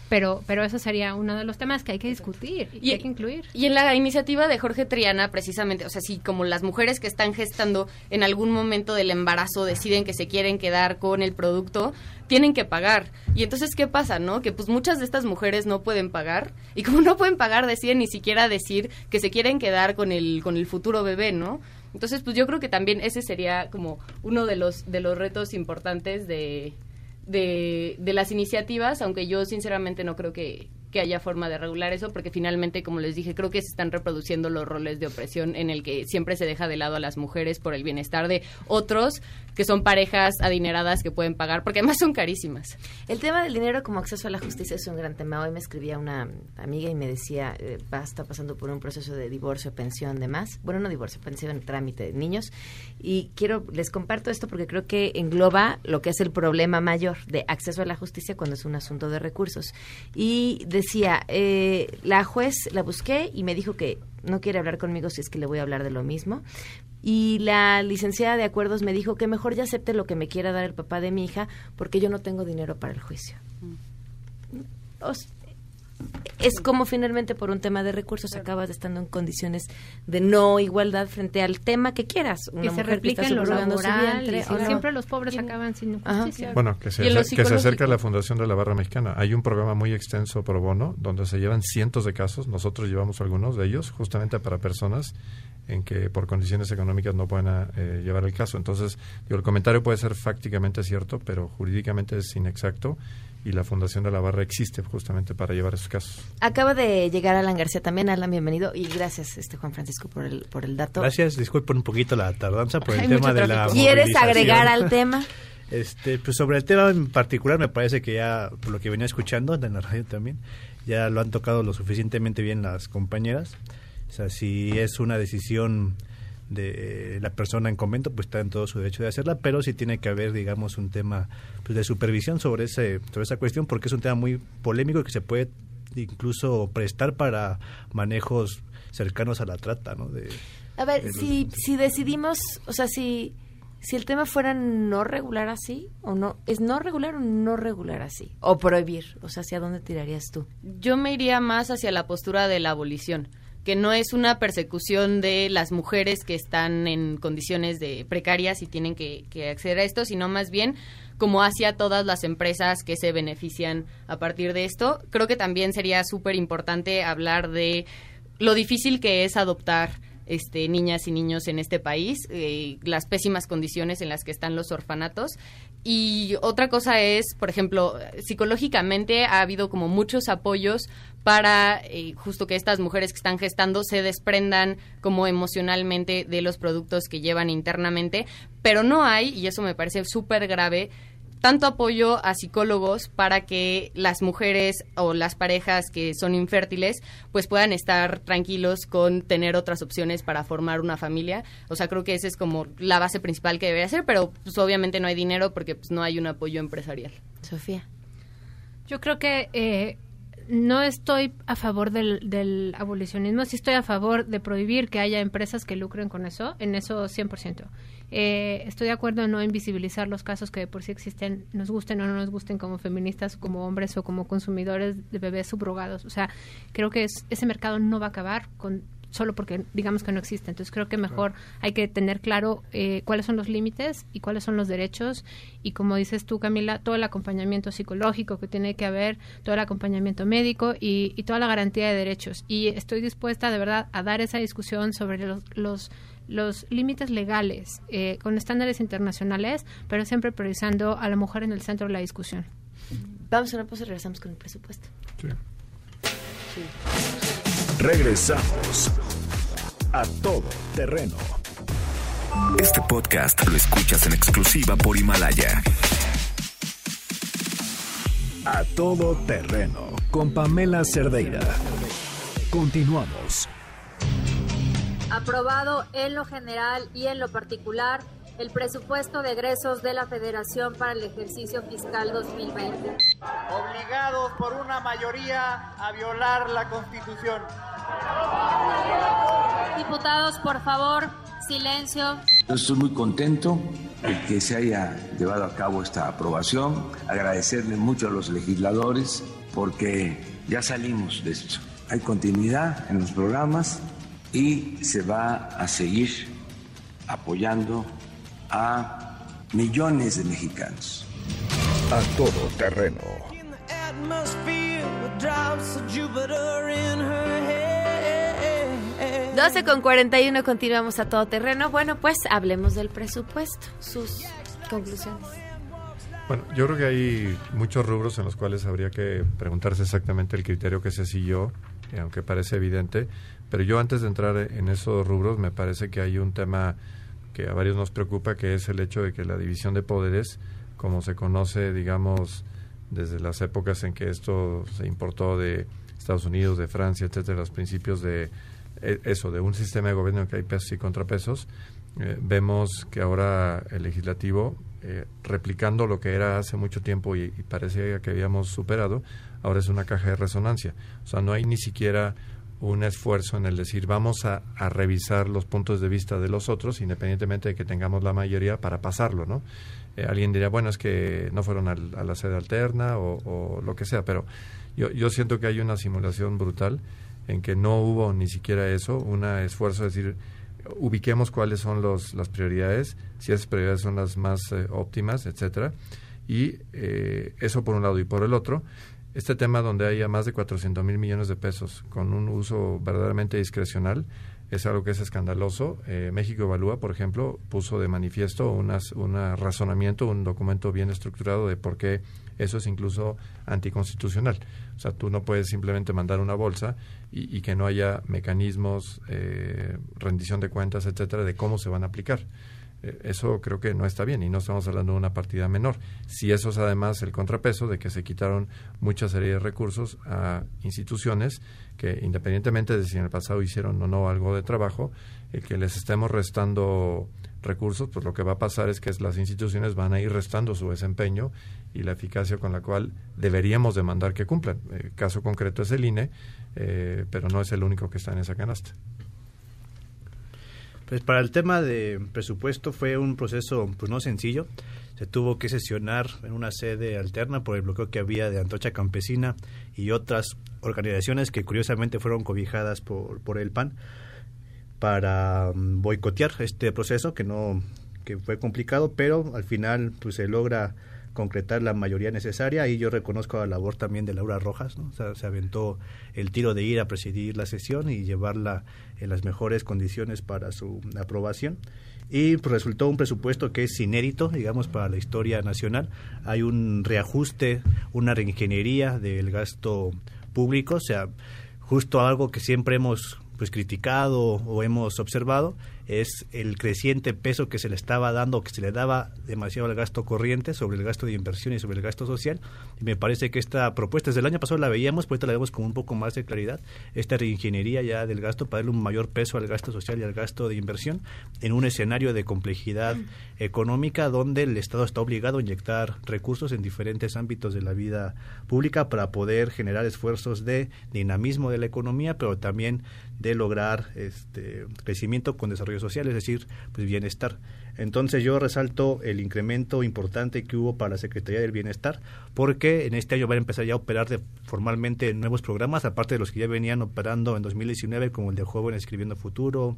Speaker 13: Pero, pero eso sería uno de los temas que hay que discutir y, hay que incluir.
Speaker 11: Y en la iniciativa de Jorge Triana, precisamente, o sea, si como las mujeres que están gestando en algún momento del embarazo deciden que se quieren quedar con el producto, tienen que pagar. Y entonces, ¿qué pasa, no? Que pues muchas de estas mujeres no pueden pagar y como no pueden pagar, deciden ni siquiera decir que se quieren quedar con el, con el futuro bebé, ¿no? Entonces, pues yo creo que también ese sería como uno de los, de los retos importantes de, de, las iniciativas, aunque yo sinceramente no creo que, que haya forma de regular eso, porque finalmente, como les dije, creo que se están reproduciendo los roles de opresión en el que siempre se deja de lado a las mujeres por el bienestar de otros, que son parejas adineradas que pueden pagar, porque además son carísimas.
Speaker 1: El tema del dinero como acceso a la justicia es un gran tema. Hoy me escribía una amiga y me decía, eh, está pasando por un proceso de divorcio, pensión, demás. Bueno, no divorcio, pensión, trámite de niños. Y quiero, les comparto esto porque creo que engloba lo que es el problema mayor de acceso a la justicia cuando es un asunto de recursos. Y decía, eh, la juez la busqué y me dijo que no quiere hablar conmigo si es que le voy a hablar de lo mismo. Y la licenciada de acuerdos me dijo que mejor ya acepte lo que me quiera dar el papá de mi hija porque yo no tengo dinero para el juicio. Mm. Es como finalmente por un tema de recursos acabas estando en condiciones de no igualdad frente al tema que quieras.
Speaker 13: Una que se replica en lo laboral, siempre los pobres acaban sin justicia.
Speaker 12: Bueno, que se, que se acerca a la Fundación de la Barra Mexicana. Hay un programa muy extenso pro bono donde se llevan cientos de casos. Nosotros llevamos algunos de ellos justamente para personas en que por condiciones económicas no pueden eh, llevar el caso. Entonces, digo, el comentario puede ser fácticamente cierto, pero jurídicamente es inexacto y la Fundación de la Barra existe justamente para llevar esos casos.
Speaker 1: Acaba de llegar Alan García también. Alan, bienvenido y gracias, este Juan Francisco, por el, por el dato.
Speaker 14: Gracias, disculpen un poquito la tardanza por el tema de la
Speaker 1: ¿Quieres agregar al tema?
Speaker 14: Este, pues sobre el tema en particular me parece que ya, por lo que venía escuchando en la radio también, ya lo han tocado lo suficientemente bien las compañeras. O sea, si es una decisión de la persona en convento, pues está en todo su derecho de hacerla, pero sí tiene que haber, digamos, un tema pues, de supervisión sobre, ese, sobre esa cuestión, porque es un tema muy polémico que se puede incluso prestar para manejos cercanos a la trata, ¿no? De,
Speaker 1: a ver, si, si decidimos, o sea, si, si el tema fuera no regular así, o no, ¿es no regular o no regular así? O prohibir, o sea, ¿hacia dónde tirarías tú?
Speaker 11: Yo me iría más hacia la postura de la abolición que no es una persecución de las mujeres que están en condiciones de precarias y tienen que, acceder a esto, sino más bien como hacia todas las empresas que se benefician a partir de esto. Creo que también sería súper importante hablar de lo difícil que es adoptar este, niñas y niños en este país, eh, las pésimas condiciones en las que están los orfanatos. Y otra cosa es, por ejemplo, psicológicamente ha habido como muchos apoyos para eh, justo que estas mujeres que están gestando se desprendan como emocionalmente de los productos que llevan internamente, pero no hay, y eso me parece súper grave, tanto apoyo a psicólogos para que las mujeres o las parejas que son infértiles pues puedan estar tranquilos con tener otras opciones para formar una familia. O sea, creo que esa es como la base principal que debería ser, pero pues obviamente no hay dinero porque pues no hay un apoyo empresarial.
Speaker 1: Sofía.
Speaker 13: Yo creo que eh, no estoy a favor del, del, abolicionismo, sí estoy a favor de prohibir que haya empresas que lucren con eso, en eso 100%. Eh, estoy de acuerdo en no invisibilizar los casos que de por sí existen, nos gusten o no nos gusten como feministas, como hombres o como consumidores de bebés subrogados. O sea, creo que ese mercado no va a acabar con solo porque digamos que no existe. Entonces creo que mejor hay que tener claro eh, cuáles son los límites y cuáles son los derechos y como dices tú Camila, todo el acompañamiento psicológico que tiene que haber, todo el acompañamiento médico y, toda la garantía de derechos. Y estoy dispuesta de verdad a dar esa discusión sobre los, los los límites legales eh, con estándares internacionales, pero siempre priorizando a la mujer en el centro de la discusión.
Speaker 1: Vamos a una pausa y regresamos con el presupuesto.
Speaker 15: Regresamos a todo terreno.
Speaker 10: Este podcast lo escuchas en exclusiva por Himalaya.
Speaker 15: A todo terreno con Pamela Cerdeira. Continuamos.
Speaker 16: Aprobado en lo general y en lo particular el presupuesto de egresos de la Federación para el ejercicio fiscal 2020.
Speaker 17: Obligados por una mayoría a violar la Constitución.
Speaker 16: Diputados, por favor, silencio.
Speaker 2: estoy muy contento de que se haya llevado a cabo esta aprobación. Agradecerle mucho a los legisladores porque ya salimos de esto. Hay continuidad en los programas y se va a seguir apoyando a millones de mexicanos.
Speaker 15: A todo terreno.
Speaker 1: 12 con 41 continuamos a todo terreno. Bueno, pues hablemos del presupuesto, sus conclusiones.
Speaker 12: Bueno, yo creo que hay muchos rubros en los cuales habría que preguntarse exactamente el criterio que se siguió, eh, aunque parece evidente, pero yo antes de entrar en esos rubros me parece que hay un tema que a varios nos preocupa, que es el hecho de que la división de poderes, como se conoce, digamos, desde las épocas en que esto se importó de Estados Unidos, de Francia, etcétera, los principios de eso, de un sistema de gobierno que hay pesos y contrapesos, eh, vemos que ahora el legislativo eh, replicando lo que era hace mucho tiempo y, parecía que habíamos superado, ahora es una caja de resonancia. O sea, no hay ni siquiera un esfuerzo en el decir vamos a, revisar los puntos de vista de los otros, independientemente de que tengamos la mayoría para pasarlo, ¿no? Eh, alguien diría, bueno, es que no fueron a la sede alterna o, lo que sea, pero yo, yo siento que hay una simulación brutal en que no hubo ni siquiera eso, un esfuerzo de decir, ubiquemos cuáles son los, las prioridades, si esas prioridades son las más eh, óptimas, etcétera. Y eh, eso por un lado. Y por el otro, este tema donde haya más de 400 mil millones de pesos con un uso verdaderamente discrecional es algo que es escandaloso. Eh, México Evalúa, por ejemplo, puso de manifiesto un razonamiento, un documento bien estructurado de por qué eso es incluso anticonstitucional. O sea, tú no puedes simplemente mandar una bolsa y, que no haya mecanismos, eh, rendición de cuentas, etcétera, de cómo se van a aplicar. Eh, eso creo que no está bien y no estamos hablando de una partida menor. Si eso es además el contrapeso de que se quitaron mucha serie de recursos a instituciones que independientemente de si en el pasado hicieron o no algo de trabajo, el que les estemos restando recursos, pues lo que va a pasar es que las instituciones van a ir restando su desempeño y la eficacia con la cual deberíamos demandar que cumplan. El caso concreto es el INE, eh, pero no es el único que está en esa canasta.
Speaker 14: Pues para el tema de presupuesto fue un proceso pues no sencillo. Se tuvo que sesionar en una sede alterna por el bloqueo que había de Antocha Campesina y otras organizaciones que curiosamente fueron cobijadas por, por el PAN para mm, boicotear este proceso que no que fue complicado, pero al final pues se logra concretar la mayoría necesaria y yo reconozco la labor también de Laura Rojas, ¿no? se aventó el tiro de ir a presidir la sesión y llevarla en las mejores condiciones para su aprobación y pues, resultó un presupuesto que es inédito, digamos, para la historia nacional. Hay un reajuste, una reingeniería del gasto público, o sea, justo algo que siempre hemos pues criticado o hemos observado es el creciente peso que se le estaba dando, que se le daba demasiado al gasto corriente sobre el gasto de inversión y sobre el gasto social. Y me parece que esta propuesta, desde el año pasado la veíamos, pues la vemos con un poco más de claridad, esta reingeniería ya del gasto para darle un mayor peso al gasto social y al gasto de inversión en un escenario de complejidad económica donde el Estado está obligado a inyectar recursos en diferentes ámbitos de la vida pública para poder generar esfuerzos de dinamismo de la economía, pero también de lograr este crecimiento con desarrollo social, es decir, pues bienestar. Entonces yo resalto el incremento importante que hubo para la Secretaría del Bienestar, porque en este año van a empezar ya a operar formalmente nuevos programas, aparte de los que ya venían operando en 2019, como el de Jóvenes Escribiendo Futuro,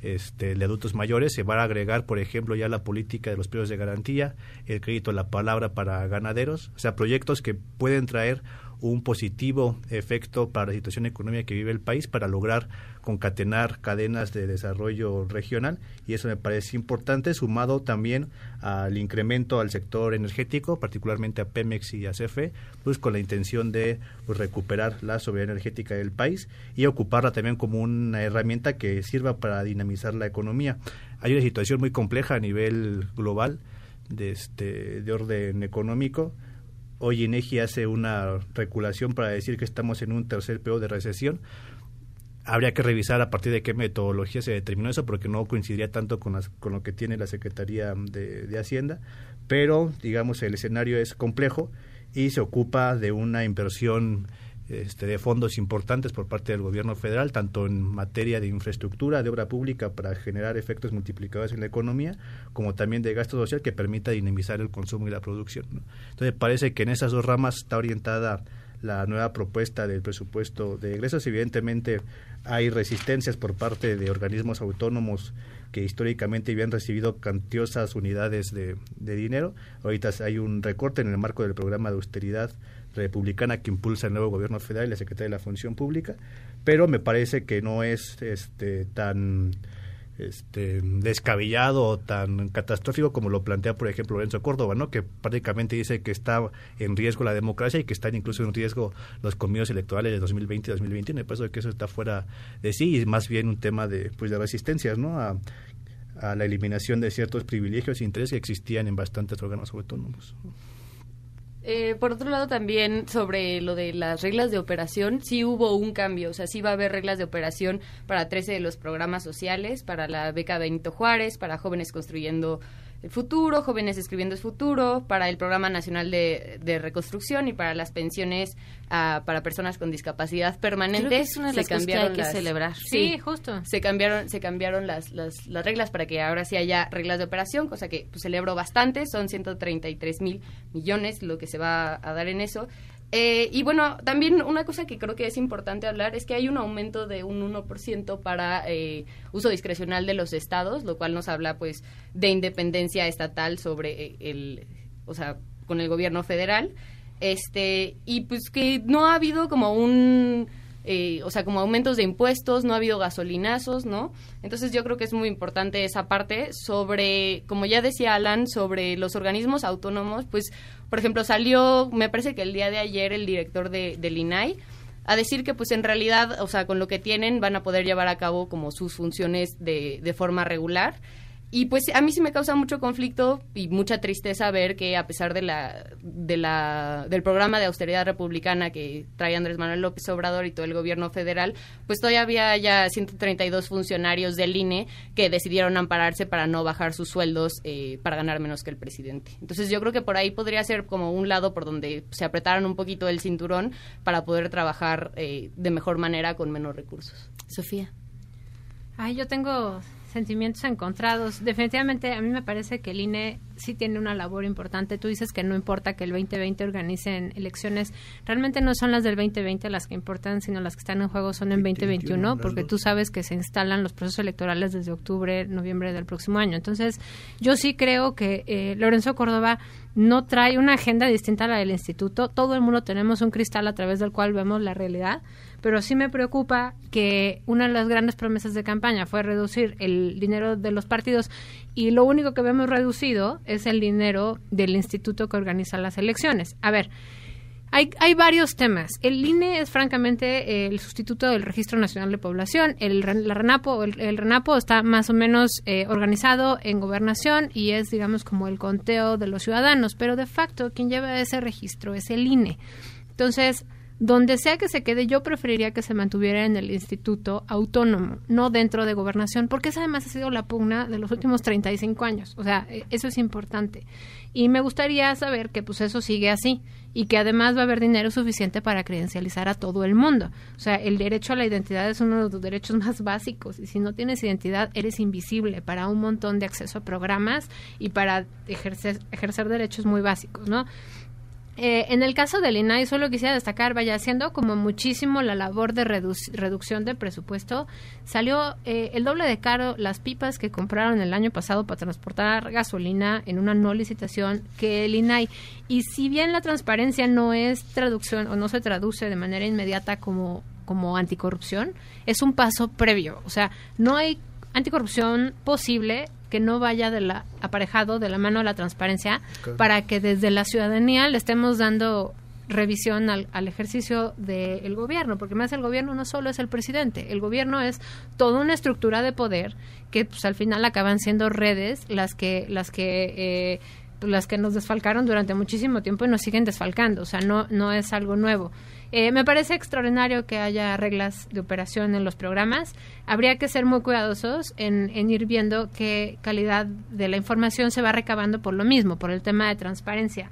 Speaker 14: este, el de adultos mayores, se va a agregar, por ejemplo, ya la política de los periodos de garantía, el crédito a la palabra para ganaderos, o sea, proyectos que pueden traer un positivo efecto para la situación económica que vive el país para lograr concatenar cadenas de desarrollo regional y eso me parece importante sumado también al incremento al sector energético particularmente a Pemex y a CFE pues con la intención de pues, recuperar la soberanía energética del país y ocuparla también como una herramienta que sirva para dinamizar la economía. Hay una situación muy compleja a nivel global de este de orden económico Hoy INEGI hace una reculación para decir que estamos en un tercer periodo de recesión. Habría que revisar a partir de qué metodología se determinó eso, porque no coincidiría tanto con, con lo que tiene la Secretaría de, de Hacienda. Pero, digamos, el escenario es complejo y se ocupa de una inversión este, de fondos importantes por parte del gobierno federal, tanto en materia de infraestructura, de obra pública para generar efectos multiplicadores en la economía, como también de gasto social que permita dinamizar el consumo y la producción. Entonces parece que en esas dos ramas está orientada la nueva propuesta del presupuesto de egresos. Evidentemente hay resistencias por parte de organismos autónomos que históricamente habían recibido cantiosas unidades de, de dinero. Ahorita hay un recorte en el marco del programa de austeridad republicana que impulsa el nuevo gobierno federal y la Secretaría de la Función Pública, pero me parece que no es este, tan este, descabellado o tan catastrófico como lo plantea, por ejemplo, Lorenzo Córdoba, ¿no? que prácticamente dice que está en riesgo la democracia y que están incluso en riesgo los comicios electorales de 2020 y 2021. Me parece que eso está fuera de sí y más bien un tema de, pues, de resistencias ¿no? a, a la eliminación de ciertos privilegios e intereses que existían en bastantes órganos autónomos.
Speaker 11: Eh, por otro lado, también sobre lo de las reglas de operación, sí hubo un cambio, o sea, sí va a haber reglas de operación para 13 de los programas sociales, para la beca Benito Juárez, para jóvenes construyendo el futuro, Jóvenes Escribiendo el Futuro, para el Programa Nacional de, Reconstrucción y para las pensiones ah, para personas con discapacidad permanente.
Speaker 1: Creo que es una de las cosas que hay que celebrar.
Speaker 11: Sí, justo. Se cambiaron, se cambiaron las, las, las, reglas para que ahora sí haya reglas de operación, cosa que pues, celebro bastante. Son 133 mil millones lo que se va a dar en eso. Eh, y bueno, también una cosa que creo que es importante hablar es que hay un aumento de un 1% para eh, uso discrecional de los estados, lo cual nos habla pues de independencia estatal sobre eh, el, o sea, con el gobierno federal. Este, y pues que no ha habido como un eh, o sea, como aumentos de impuestos, no ha habido gasolinazos, ¿no? Entonces yo creo que es muy importante esa parte sobre, como ya decía Alan, sobre los organismos autónomos, pues, por ejemplo, salió, me parece que el día de ayer el director de, del INAI, a decir que pues en realidad, o sea, con lo que tienen van a poder llevar a cabo como sus funciones de, de forma regular y pues a mí sí me causa mucho conflicto y mucha tristeza ver que a pesar de la, de la, del programa de austeridad republicana que trae Andrés Manuel López Obrador y todo el gobierno federal, pues todavía había ya 132 funcionarios del INE que decidieron ampararse para no bajar sus sueldos eh, para ganar menos que el presidente. Entonces yo creo que por ahí podría ser como un lado por donde se apretaran un poquito el cinturón para poder trabajar eh, de mejor manera con menos recursos.
Speaker 1: Sofía.
Speaker 13: Ay, yo tengo sentimientos encontrados. Definitivamente a mí me parece que el INE sí tiene una labor importante. Tú dices que no importa que el 2020 organicen elecciones. Realmente no son las del 2020 las que importan, sino las que están en juego son en 2021, porque tú sabes que se instalan los procesos electorales desde octubre, noviembre del próximo año. Entonces, yo sí creo que eh, Lorenzo Córdoba no trae una agenda distinta a la del instituto. Todo el mundo tenemos un cristal a través del cual vemos la realidad pero sí me preocupa que una de las grandes promesas de campaña fue reducir el dinero de los partidos y lo único que vemos reducido es el dinero del instituto que organiza las elecciones. A ver, hay, hay varios temas. El INE es francamente el sustituto del Registro Nacional de Población. El, la RENAPO, el, RENAPO está más o menos eh, organizado en gobernación y es, digamos, como el conteo de los ciudadanos, pero de facto quien lleva ese registro es el INE. Entonces, donde sea que se quede, yo preferiría que se mantuviera en el instituto autónomo, no dentro de gobernación, porque esa además ha sido la pugna de los últimos 35 años. O sea, e, eso es importante. Y me gustaría saber que pues eso sigue así y que además va a haber dinero suficiente para credencializar a todo el mundo. O sea, el derecho a la identidad es uno de los derechos más (laughs) básicos y si no tienes identidad eres invisible para un montón de acceso a programas y para ejercer, ejercer derechos muy básicos, ¿no? Eh, en el caso del INAI, solo quisiera destacar, vaya, haciendo como muchísimo la labor de reducción de presupuesto, salió eh, el doble de caro las pipas que compraron el año pasado para transportar gasolina en una no licitación que el INAI. Y si bien la transparencia no es traducción o no se traduce de manera inmediata como, como anticorrupción, es un paso previo. O sea, no hay anticorrupción posible que no vaya de la, aparejado de la mano de la transparencia para que desde la ciudadanía le estemos dando revisión al, al ejercicio del gobierno, porque más el gobierno no solo es el presidente, el gobierno es toda una estructura de poder que pues, al final acaban siendo redes las que las que eh, las que nos desfalcaron durante muchísimo tiempo y nos siguen desfalcando, o sea, no no es algo nuevo. Eh, me parece extraordinario que haya reglas de operación en los programas. Habría que ser muy cuidadosos en, ir viendo qué calidad de la información se va recabando por lo mismo, por el tema de transparencia.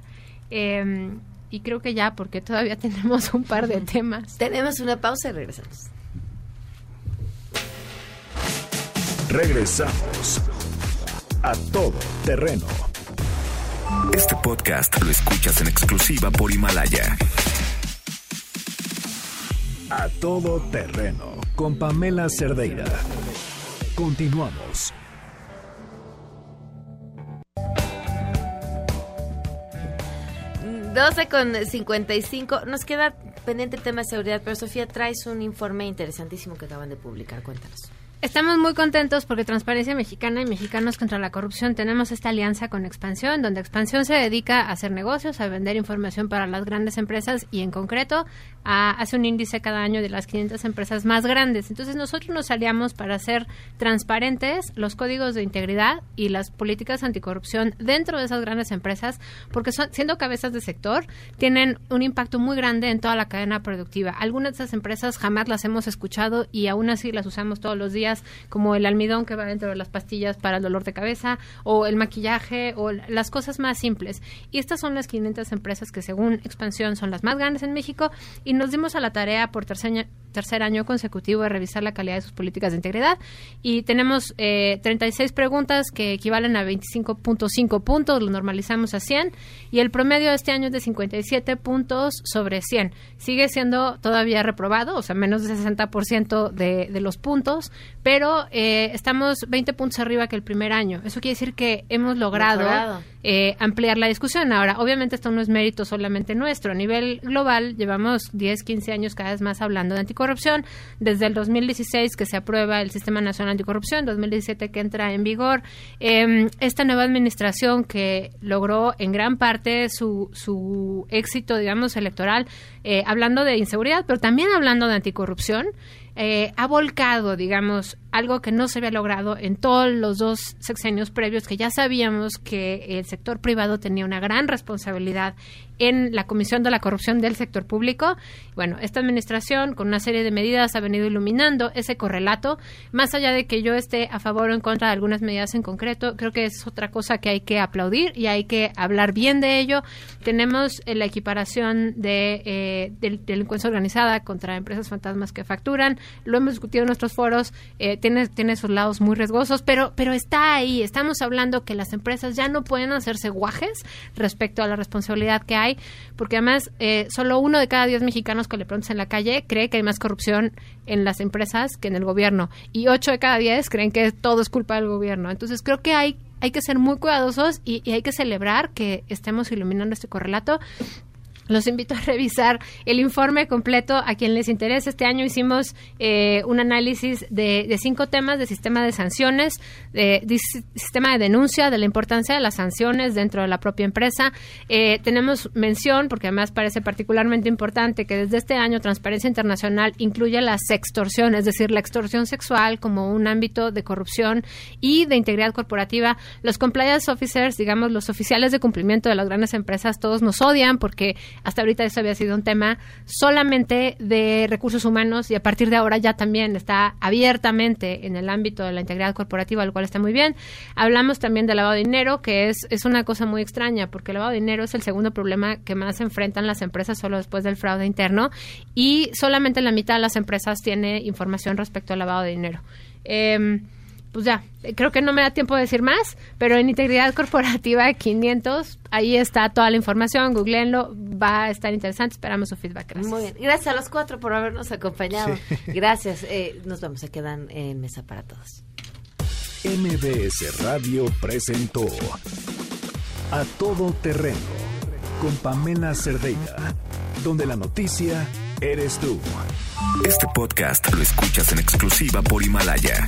Speaker 13: Em, y creo que ya, porque todavía (laughs) tenemos un par de temas.
Speaker 1: Tenemos una pausa y regresamos.
Speaker 15: Regresamos a todo terreno.
Speaker 10: Este podcast lo escuchas en exclusiva por Himalaya.
Speaker 15: A todo terreno con Pamela Cerdeira. Continuamos.
Speaker 1: Doce con 55. Nos queda pendiente el tema de seguridad, pero Sofía, traes un informe interesantísimo que acaban de publicar. Cuéntanos.
Speaker 13: Estamos muy contentos porque Transparencia Mexicana y Mexicanos contra la Corrupción tenemos esta alianza con Expansión, donde Expansión se dedica a hacer negocios, a vender información para las grandes empresas y en concreto a, hace un índice cada año de las 500 empresas más grandes. Entonces nosotros nos aliamos para hacer transparentes los códigos de integridad y las políticas anticorrupción dentro de esas grandes empresas, porque son, siendo cabezas de sector, tienen un impacto muy grande en toda la cadena productiva. Algunas de esas empresas jamás las hemos escuchado y aún así las usamos todos los días como el almidón que va dentro de las pastillas para el dolor de cabeza o el maquillaje o las cosas más simples. Y estas son las 500 empresas que según Expansión son las más grandes en México y nos dimos a la tarea por tercer año, tercer año consecutivo de revisar la calidad de sus políticas de integridad y tenemos eh, 36 preguntas que equivalen a 25.5 puntos, lo normalizamos a 100 y el promedio de este año es de 57 puntos sobre 100. Sigue siendo todavía reprobado, o sea, menos de 60% de, de los puntos, pero eh, estamos 20 puntos arriba que el primer año. Eso quiere decir que hemos logrado eh, ampliar la discusión. Ahora, obviamente esto no es mérito solamente nuestro. A nivel global llevamos 10, 15 años cada vez más hablando de anticorrupción. Desde el 2016 que se aprueba el Sistema Nacional Anticorrupción, 2017 que entra en vigor. Eh, esta nueva administración que logró en gran parte su, su éxito, digamos, electoral, eh, hablando de inseguridad, pero también hablando de anticorrupción. Eh, ha volcado, digamos, algo que no se había logrado en todos los dos sexenios previos, que ya sabíamos que el sector privado tenía una gran responsabilidad en la Comisión de la Corrupción del Sector Público. Bueno, esta administración, con una serie de medidas, ha venido iluminando ese correlato. Más allá de que yo esté a favor o en contra de algunas medidas en concreto, creo que es otra cosa que hay que aplaudir y hay que hablar bien de ello. Tenemos eh, la equiparación de eh, delincuencia organizada contra empresas fantasmas que facturan. Lo hemos discutido en nuestros foros. Eh, tiene, tiene sus lados muy riesgosos, pero, pero está ahí. Estamos hablando que las empresas ya no pueden hacerse guajes respecto a la responsabilidad que hay, porque además eh, solo uno de cada diez mexicanos que le preguntas en la calle cree que hay más corrupción en las empresas que en el gobierno, y ocho de cada diez creen que todo es culpa del gobierno. Entonces creo que hay hay que ser muy cuidadosos y, y, hay que celebrar que estemos iluminando este correlato los invito a revisar el informe completo a quien les interese. Este año hicimos eh, un análisis de, cinco temas de sistema de sanciones, de, sistema de denuncia, de la importancia de las sanciones dentro de la propia empresa. Eh, tenemos mención, porque además parece particularmente importante, que desde este año Transparencia Internacional incluye la sextorsión, es decir, la extorsión sexual como un ámbito de corrupción y de integridad corporativa. Los compliance officers, digamos, los oficiales de cumplimiento de las grandes empresas, todos nos odian porque hasta ahorita eso había sido un tema solamente de recursos humanos y a partir de ahora ya también está abiertamente en el ámbito de la integridad corporativa, lo cual está muy bien. Hablamos también de lavado de dinero, que es, es una cosa muy extraña, porque el lavado de dinero es el segundo problema que más enfrentan las empresas solo después del fraude interno y solamente la mitad de las empresas tiene información respecto al lavado de dinero. Eh, pues ya, creo que no me da tiempo de decir más, pero en Integridad Corporativa 500, ahí está toda la información, googleenlo, va a estar interesante, esperamos su feedback. Gracias.
Speaker 1: Muy bien, gracias a los cuatro por habernos acompañado. (laughs) Gracias, eh, nos vemos, se quedan en Mesa para Todos.
Speaker 15: MBS Radio presentó A Todo Terreno con Pamela Cerdeira, donde la noticia eres tú.
Speaker 10: Este podcast lo escuchas en exclusiva por Himalaya.